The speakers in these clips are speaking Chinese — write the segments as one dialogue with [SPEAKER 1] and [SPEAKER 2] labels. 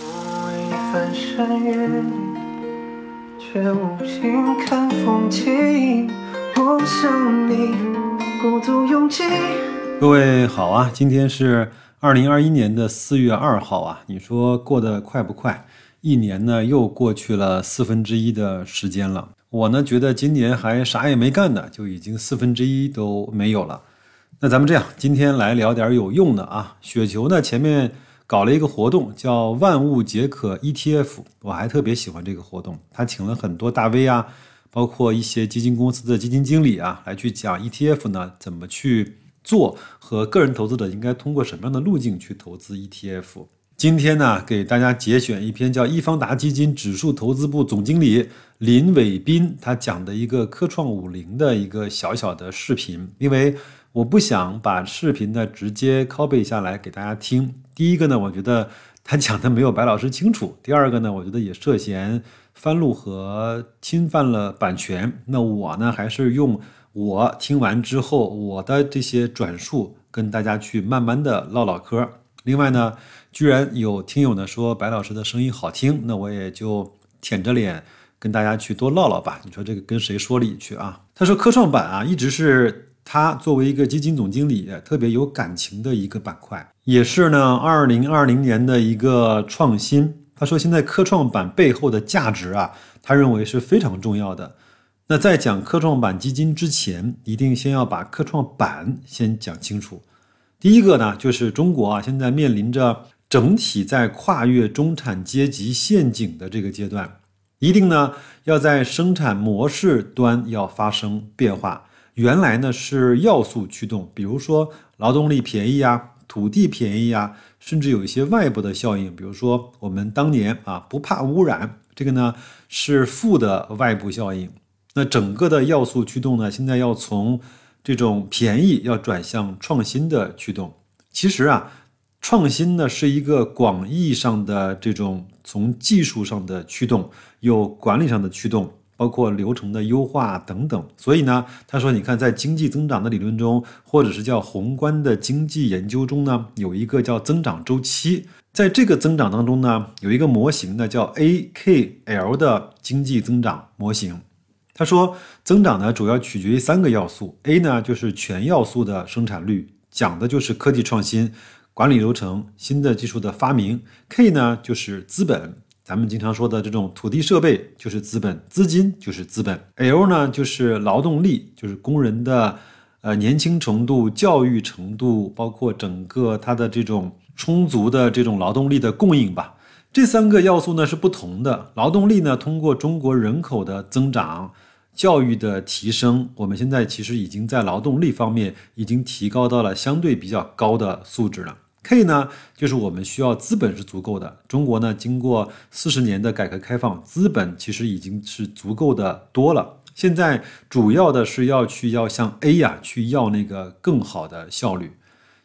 [SPEAKER 1] 我为翻山越，却无心看风景。我想你，鼓足勇气。
[SPEAKER 2] 各位好啊，今天是二零二一年的四月二号啊，你说过得快不快？一年呢又过去了四分之一的时间了。我呢觉得今年还啥也没干呢，就已经四分之一都没有了。那咱们这样，今天来聊点有用的啊。雪球呢前面搞了一个活动，叫万物皆可 ETF，我还特别喜欢这个活动。他请了很多大 V 啊，包括一些基金公司的基金经理啊，来去讲 ETF 呢怎么去做，和个人投资者应该通过什么样的路径去投资 ETF。今天呢，给大家节选一篇叫易方达基金指数投资部总经理林伟斌他讲的一个科创五零的一个小小的视频，因为我不想把视频呢直接拷贝下来给大家听。第一个呢，我觉得他讲的没有白老师清楚；第二个呢，我觉得也涉嫌翻录和侵犯了版权。那我呢，还是用我听完之后我的这些转述跟大家去慢慢的唠唠嗑。另外呢。居然有听友呢说白老师的声音好听，那我也就舔着脸跟大家去多唠唠吧。你说这个跟谁说理去啊？他说科创板啊，一直是他作为一个基金总经理特别有感情的一个板块，也是呢二零二零年的一个创新。他说现在科创板背后的价值啊，他认为是非常重要的。那在讲科创板基金之前，一定先要把科创板先讲清楚。第一个呢，就是中国啊，现在面临着。整体在跨越中产阶级陷阱的这个阶段，一定呢要在生产模式端要发生变化。原来呢是要素驱动，比如说劳动力便宜啊，土地便宜啊，甚至有一些外部的效应，比如说我们当年啊不怕污染，这个呢是负的外部效应。那整个的要素驱动呢，现在要从这种便宜要转向创新的驱动。其实啊。创新呢是一个广义上的这种从技术上的驱动，有管理上的驱动，包括流程的优化等等。所以呢，他说，你看在经济增长的理论中，或者是叫宏观的经济研究中呢，有一个叫增长周期。在这个增长当中呢，有一个模型呢叫 AKL 的经济增长模型。他说，增长呢主要取决于三个要素，A 呢就是全要素的生产率，讲的就是科技创新。管理流程、新的技术的发明，K 呢就是资本，咱们经常说的这种土地设备就是资本，资金就是资本。L 呢就是劳动力，就是工人的呃年轻程度、教育程度，包括整个它的这种充足的这种劳动力的供应吧。这三个要素呢是不同的。劳动力呢通过中国人口的增长。教育的提升，我们现在其实已经在劳动力方面已经提高到了相对比较高的素质了。K 呢，就是我们需要资本是足够的。中国呢，经过四十年的改革开放，资本其实已经是足够的多了。现在主要的是要去要向 A 呀去要那个更好的效率，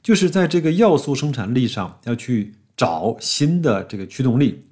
[SPEAKER 2] 就是在这个要素生产力上要去找新的这个驱动力，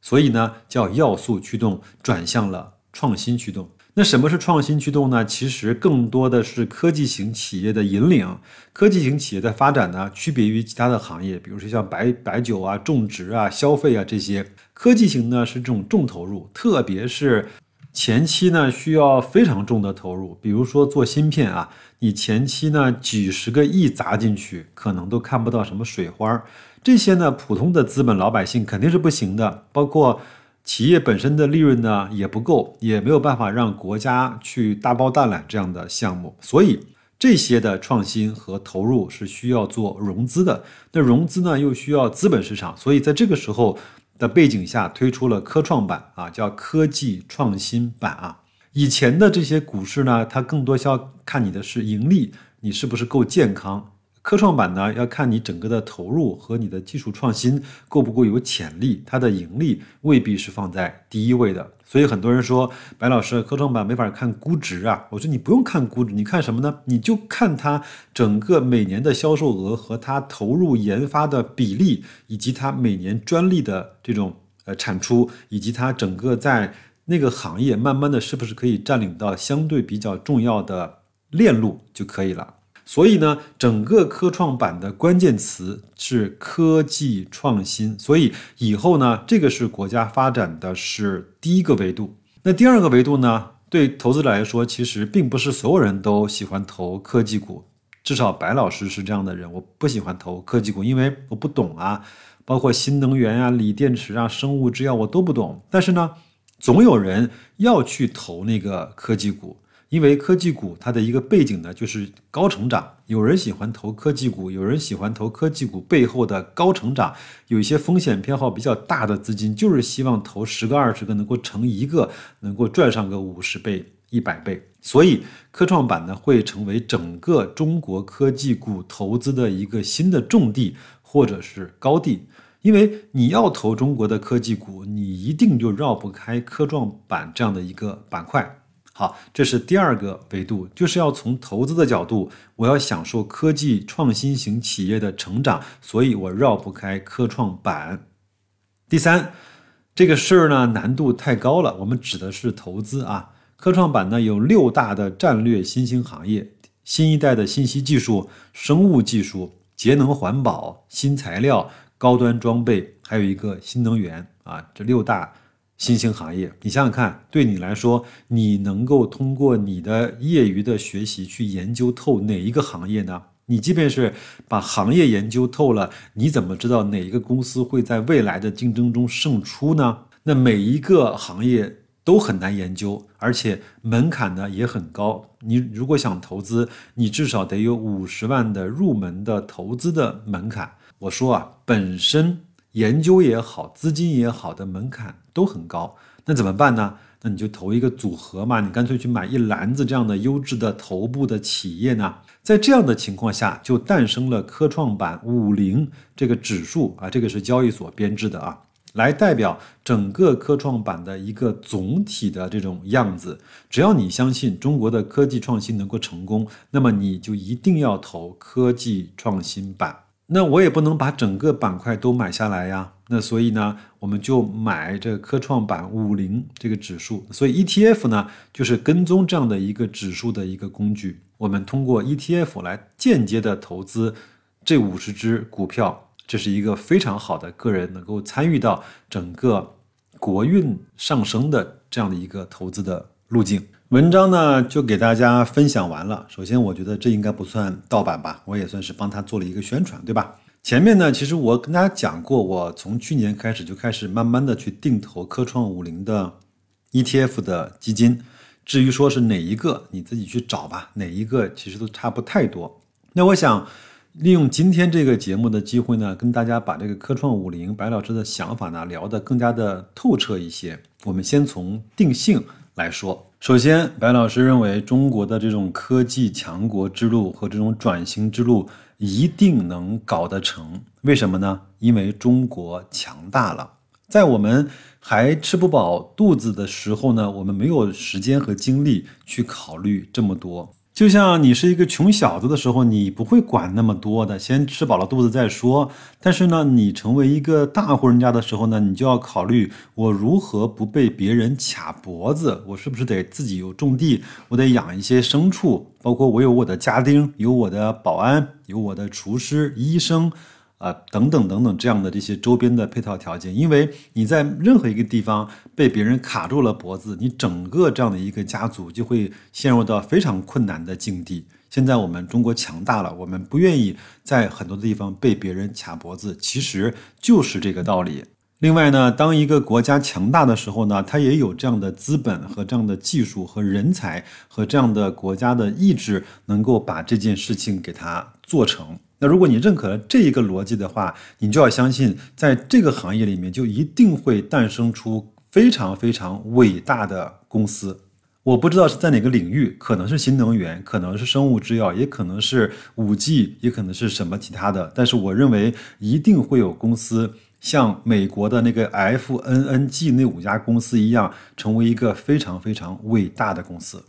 [SPEAKER 2] 所以呢，叫要素驱动转向了创新驱动。那什么是创新驱动呢？其实更多的是科技型企业的引领。科技型企业的发展呢，区别于其他的行业，比如说像白白酒啊、种植啊、消费啊这些。科技型呢是这种重投入，特别是前期呢需要非常重的投入。比如说做芯片啊，你前期呢几十个亿砸进去，可能都看不到什么水花儿。这些呢普通的资本老百姓肯定是不行的，包括。企业本身的利润呢也不够，也没有办法让国家去大包大揽这样的项目，所以这些的创新和投入是需要做融资的。那融资呢又需要资本市场，所以在这个时候的背景下推出了科创板啊，叫科技创新板啊。以前的这些股市呢，它更多需要看你的是盈利，你是不是够健康。科创板呢，要看你整个的投入和你的技术创新够不够有潜力，它的盈利未必是放在第一位的。所以很多人说，白老师，科创板没法看估值啊。我说你不用看估值，你看什么呢？你就看它整个每年的销售额和它投入研发的比例，以及它每年专利的这种呃产出，以及它整个在那个行业慢慢的是不是可以占领到相对比较重要的链路就可以了。所以呢，整个科创板的关键词是科技创新。所以以后呢，这个是国家发展的是第一个维度。那第二个维度呢，对投资者来说，其实并不是所有人都喜欢投科技股。至少白老师是这样的人，我不喜欢投科技股，因为我不懂啊，包括新能源啊、锂电池啊、生物制药我都不懂。但是呢，总有人要去投那个科技股。因为科技股它的一个背景呢，就是高成长。有人喜欢投科技股，有人喜欢投科技股背后的高成长。有一些风险偏好比较大的资金，就是希望投十个、二十个，能够成一个，能够赚上个五十倍、一百倍。所以科创板呢，会成为整个中国科技股投资的一个新的重地或者是高地。因为你要投中国的科技股，你一定就绕不开科创板这样的一个板块。好，这是第二个维度，就是要从投资的角度，我要享受科技创新型企业的成长，所以我绕不开科创板。第三，这个事儿呢难度太高了，我们指的是投资啊。科创板呢有六大的战略新兴行业，新一代的信息技术、生物技术、节能环保、新材料、高端装备，还有一个新能源啊，这六大。新兴行业，你想想看，对你来说，你能够通过你的业余的学习去研究透哪一个行业呢？你即便是把行业研究透了，你怎么知道哪一个公司会在未来的竞争中胜出呢？那每一个行业都很难研究，而且门槛呢也很高。你如果想投资，你至少得有五十万的入门的投资的门槛。我说啊，本身。研究也好，资金也好的门槛都很高，那怎么办呢？那你就投一个组合嘛，你干脆去买一篮子这样的优质的头部的企业呢。在这样的情况下，就诞生了科创板五零这个指数啊，这个是交易所编制的啊，来代表整个科创板的一个总体的这种样子。只要你相信中国的科技创新能够成功，那么你就一定要投科技创新板。那我也不能把整个板块都买下来呀。那所以呢，我们就买这科创板五零这个指数。所以 ETF 呢，就是跟踪这样的一个指数的一个工具。我们通过 ETF 来间接的投资这五十只股票，这是一个非常好的个人能够参与到整个国运上升的这样的一个投资的路径。文章呢就给大家分享完了。首先，我觉得这应该不算盗版吧，我也算是帮他做了一个宣传，对吧？前面呢，其实我跟大家讲过，我从去年开始就开始慢慢的去定投科创五零的 ETF 的基金。至于说是哪一个，你自己去找吧，哪一个其实都差不太多。那我想利用今天这个节目的机会呢，跟大家把这个科创五零白老师的想法呢聊得更加的透彻一些。我们先从定性来说。首先，白老师认为中国的这种科技强国之路和这种转型之路一定能搞得成。为什么呢？因为中国强大了。在我们还吃不饱肚子的时候呢，我们没有时间和精力去考虑这么多。就像你是一个穷小子的时候，你不会管那么多的，先吃饱了肚子再说。但是呢，你成为一个大户人家的时候呢，你就要考虑我如何不被别人卡脖子。我是不是得自己有种地？我得养一些牲畜，包括我有我的家丁，有我的保安，有我的厨师、医生。啊，等等等等，这样的这些周边的配套条件，因为你在任何一个地方被别人卡住了脖子，你整个这样的一个家族就会陷入到非常困难的境地。现在我们中国强大了，我们不愿意在很多地方被别人卡脖子，其实就是这个道理。另外呢，当一个国家强大的时候呢，它也有这样的资本和这样的技术和人才和这样的国家的意志，能够把这件事情给它做成。那如果你认可了这一个逻辑的话，你就要相信，在这个行业里面就一定会诞生出非常非常伟大的公司。我不知道是在哪个领域，可能是新能源，可能是生物制药，也可能是五 G，也可能是什么其他的。但是我认为一定会有公司像美国的那个 FNNG 那五家公司一样，成为一个非常非常伟大的公司。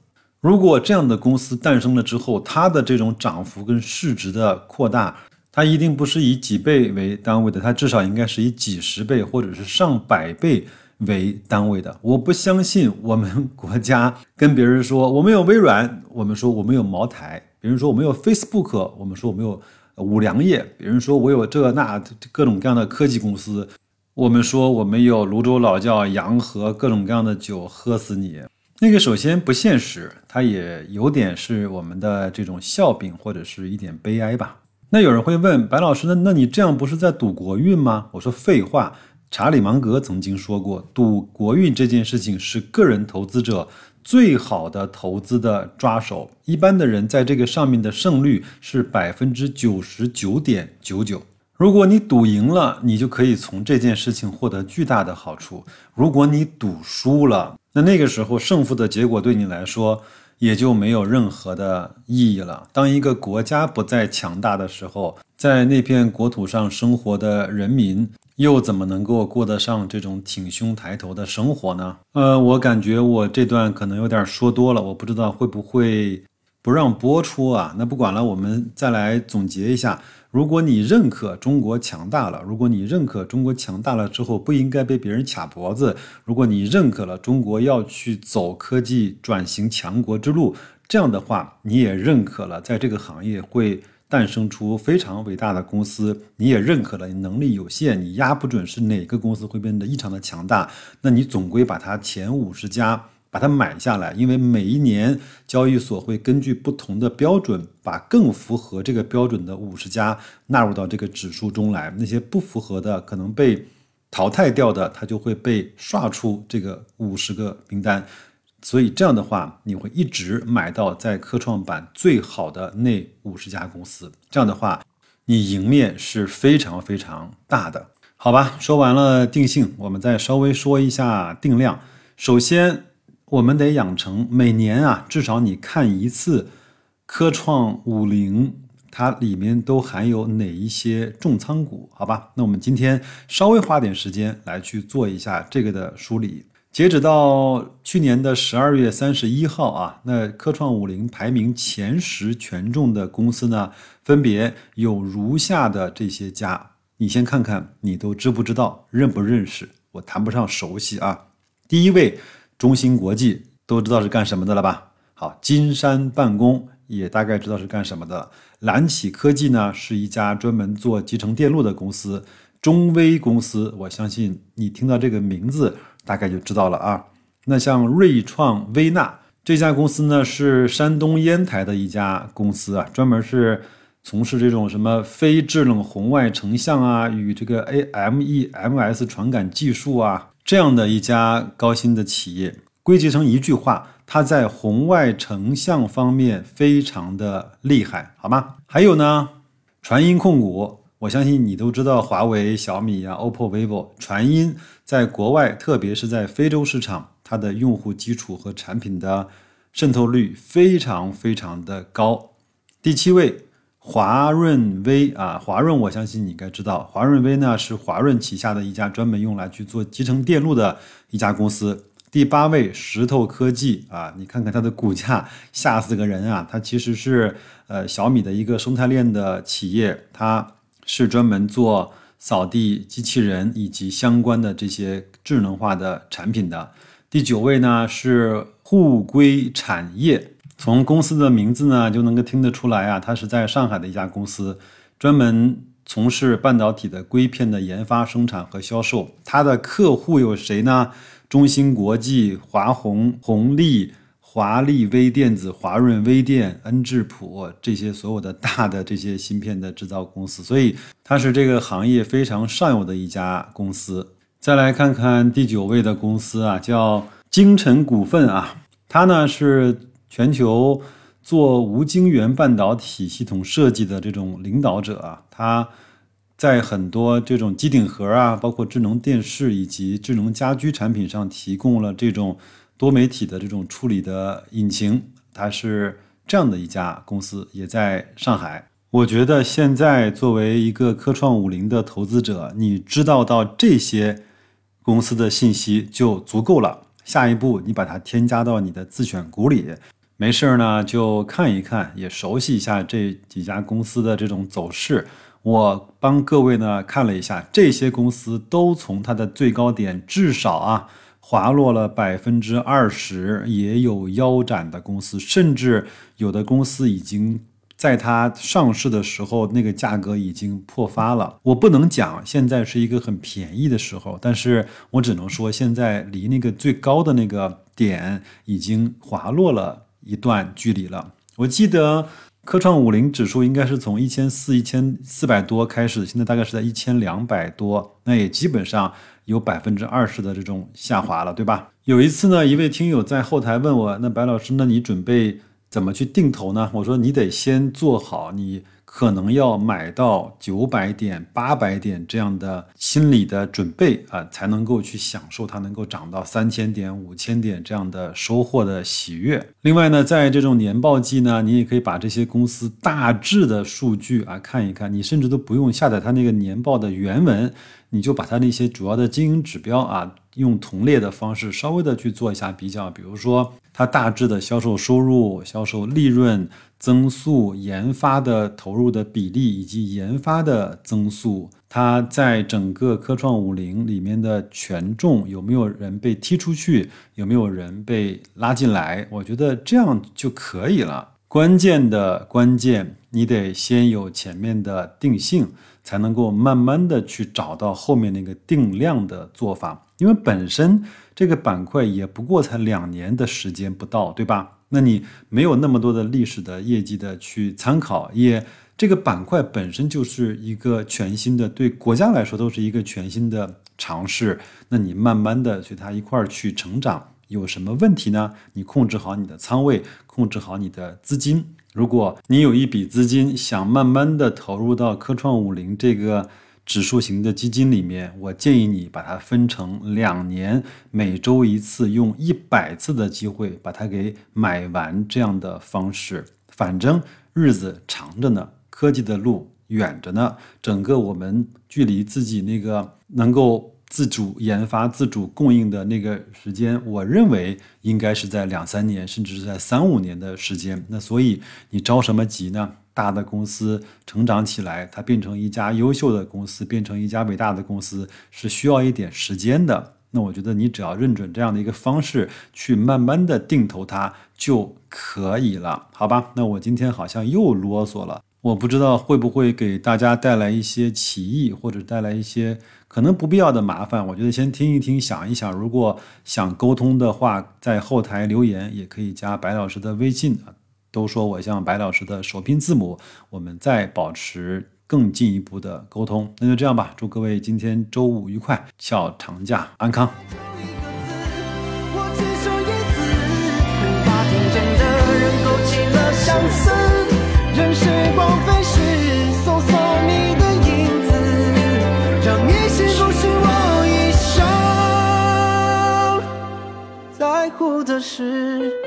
[SPEAKER 2] 如果这样的公司诞生了之后，它的这种涨幅跟市值的扩大，它一定不是以几倍为单位的，它至少应该是以几十倍或者是上百倍为单位的。我不相信我们国家跟别人说我们有微软，我们说我们有茅台，别人说我们有 Facebook，我们说我们有五粮液，别人说我有这那各种各样的科技公司，我们说我们有泸州老窖、洋河各种各样的酒，喝死你。那个首先不现实，它也有点是我们的这种笑柄或者是一点悲哀吧。那有人会问白老师，那那你这样不是在赌国运吗？我说废话，查理芒格曾经说过，赌国运这件事情是个人投资者最好的投资的抓手。一般的人在这个上面的胜率是百分之九十九点九九。如果你赌赢了，你就可以从这件事情获得巨大的好处；如果你赌输了，那那个时候胜负的结果对你来说也就没有任何的意义了。当一个国家不再强大的时候，在那片国土上生活的人民又怎么能够过得上这种挺胸抬头的生活呢？呃，我感觉我这段可能有点说多了，我不知道会不会不让播出啊？那不管了，我们再来总结一下。如果你认可中国强大了，如果你认可中国强大了之后不应该被别人卡脖子，如果你认可了中国要去走科技转型强国之路，这样的话，你也认可了在这个行业会诞生出非常伟大的公司，你也认可了你能力有限，你压不准是哪个公司会变得异常的强大，那你总归把它前五十家。把它买下来，因为每一年交易所会根据不同的标准，把更符合这个标准的五十家纳入到这个指数中来。那些不符合的，可能被淘汰掉的，它就会被刷出这个五十个名单。所以这样的话，你会一直买到在科创板最好的那五十家公司。这样的话，你赢面是非常非常大的。好吧，说完了定性，我们再稍微说一下定量。首先。我们得养成每年啊，至少你看一次科创五零，它里面都含有哪一些重仓股？好吧，那我们今天稍微花点时间来去做一下这个的梳理。截止到去年的十二月三十一号啊，那科创五零排名前十权重的公司呢，分别有如下的这些家，你先看看，你都知不知道，认不认识？我谈不上熟悉啊。第一位。中芯国际都知道是干什么的了吧？好，金山办公也大概知道是干什么的。蓝启科技呢，是一家专门做集成电路的公司。中微公司，我相信你听到这个名字大概就知道了啊。那像瑞创微纳这家公司呢，是山东烟台的一家公司啊，专门是从事这种什么非制冷红外成像啊，与这个 AMEMS 传感技术啊。这样的一家高新的企业，归结成一句话，它在红外成像方面非常的厉害，好吗？还有呢，传音控股，我相信你都知道，华为、小米啊、OPPO、vivo，传音在国外，特别是在非洲市场，它的用户基础和产品的渗透率非常非常的高。第七位。华润微啊，华润，我相信你应该知道，华润微呢是华润旗下的一家专门用来去做集成电路的一家公司。第八位，石头科技啊，你看看它的股价，吓死个人啊！它其实是呃小米的一个生态链的企业，它是专门做扫地机器人以及相关的这些智能化的产品的。第九位呢是沪硅产业。从公司的名字呢，就能够听得出来啊，它是在上海的一家公司，专门从事半导体的硅片的研发、生产和销售。它的客户有谁呢？中芯国际、华虹、宏利、华力微电子、华润微电、恩智浦这些所有的大的这些芯片的制造公司，所以它是这个行业非常上游的一家公司。再来看看第九位的公司啊，叫精辰股份啊，它呢是。全球做无晶圆半导体系统设计的这种领导者啊，他在很多这种机顶盒啊，包括智能电视以及智能家居产品上提供了这种多媒体的这种处理的引擎。它是这样的一家公司，也在上海。我觉得现在作为一个科创五零的投资者，你知道到这些公司的信息就足够了。下一步，你把它添加到你的自选股里。没事儿呢，就看一看，也熟悉一下这几家公司的这种走势。我帮各位呢看了一下，这些公司都从它的最高点至少啊滑落了百分之二十，也有腰斩的公司，甚至有的公司已经在它上市的时候，那个价格已经破发了。我不能讲现在是一个很便宜的时候，但是我只能说现在离那个最高的那个点已经滑落了一段距离了。我记得。科创五零指数应该是从一千四、一千四百多开始，现在大概是在一千两百多，那也基本上有百分之二十的这种下滑了，对吧？有一次呢，一位听友在后台问我，那白老师，那你准备怎么去定投呢？我说你得先做好你。可能要买到九百点、八百点这样的心理的准备啊，才能够去享受它能够涨到三千点、五千点这样的收获的喜悦。另外呢，在这种年报季呢，你也可以把这些公司大致的数据啊看一看，你甚至都不用下载它那个年报的原文，你就把它那些主要的经营指标啊，用同列的方式稍微的去做一下比较，比如说它大致的销售收入、销售利润。增速、研发的投入的比例以及研发的增速，它在整个科创五零里面的权重有没有人被踢出去，有没有人被拉进来？我觉得这样就可以了。关键的关键，你得先有前面的定性，才能够慢慢的去找到后面那个定量的做法。因为本身这个板块也不过才两年的时间不到，对吧？那你没有那么多的历史的业绩的去参考，也这个板块本身就是一个全新的，对国家来说都是一个全新的尝试。那你慢慢的随它一块儿去成长，有什么问题呢？你控制好你的仓位，控制好你的资金。如果你有一笔资金想慢慢的投入到科创五零这个。指数型的基金里面，我建议你把它分成两年，每周一次，用一百次的机会把它给买完这样的方式。反正日子长着呢，科技的路远着呢，整个我们距离自己那个能够自主研发、自主供应的那个时间，我认为应该是在两三年，甚至是在三五年的时间。那所以你着什么急呢？大的公司成长起来，它变成一家优秀的公司，变成一家伟大的公司，是需要一点时间的。那我觉得你只要认准这样的一个方式，去慢慢的定投它就可以了，好吧？那我今天好像又啰嗦了，我不知道会不会给大家带来一些歧义，或者带来一些可能不必要的麻烦。我觉得先听一听，想一想，如果想沟通的话，在后台留言也可以加白老师的微信啊。都说我像白老师的首拼字母，我们再保持更进一步的沟通。那就这样吧，祝各位今天周五愉快，小长假安康。
[SPEAKER 1] 在乎是。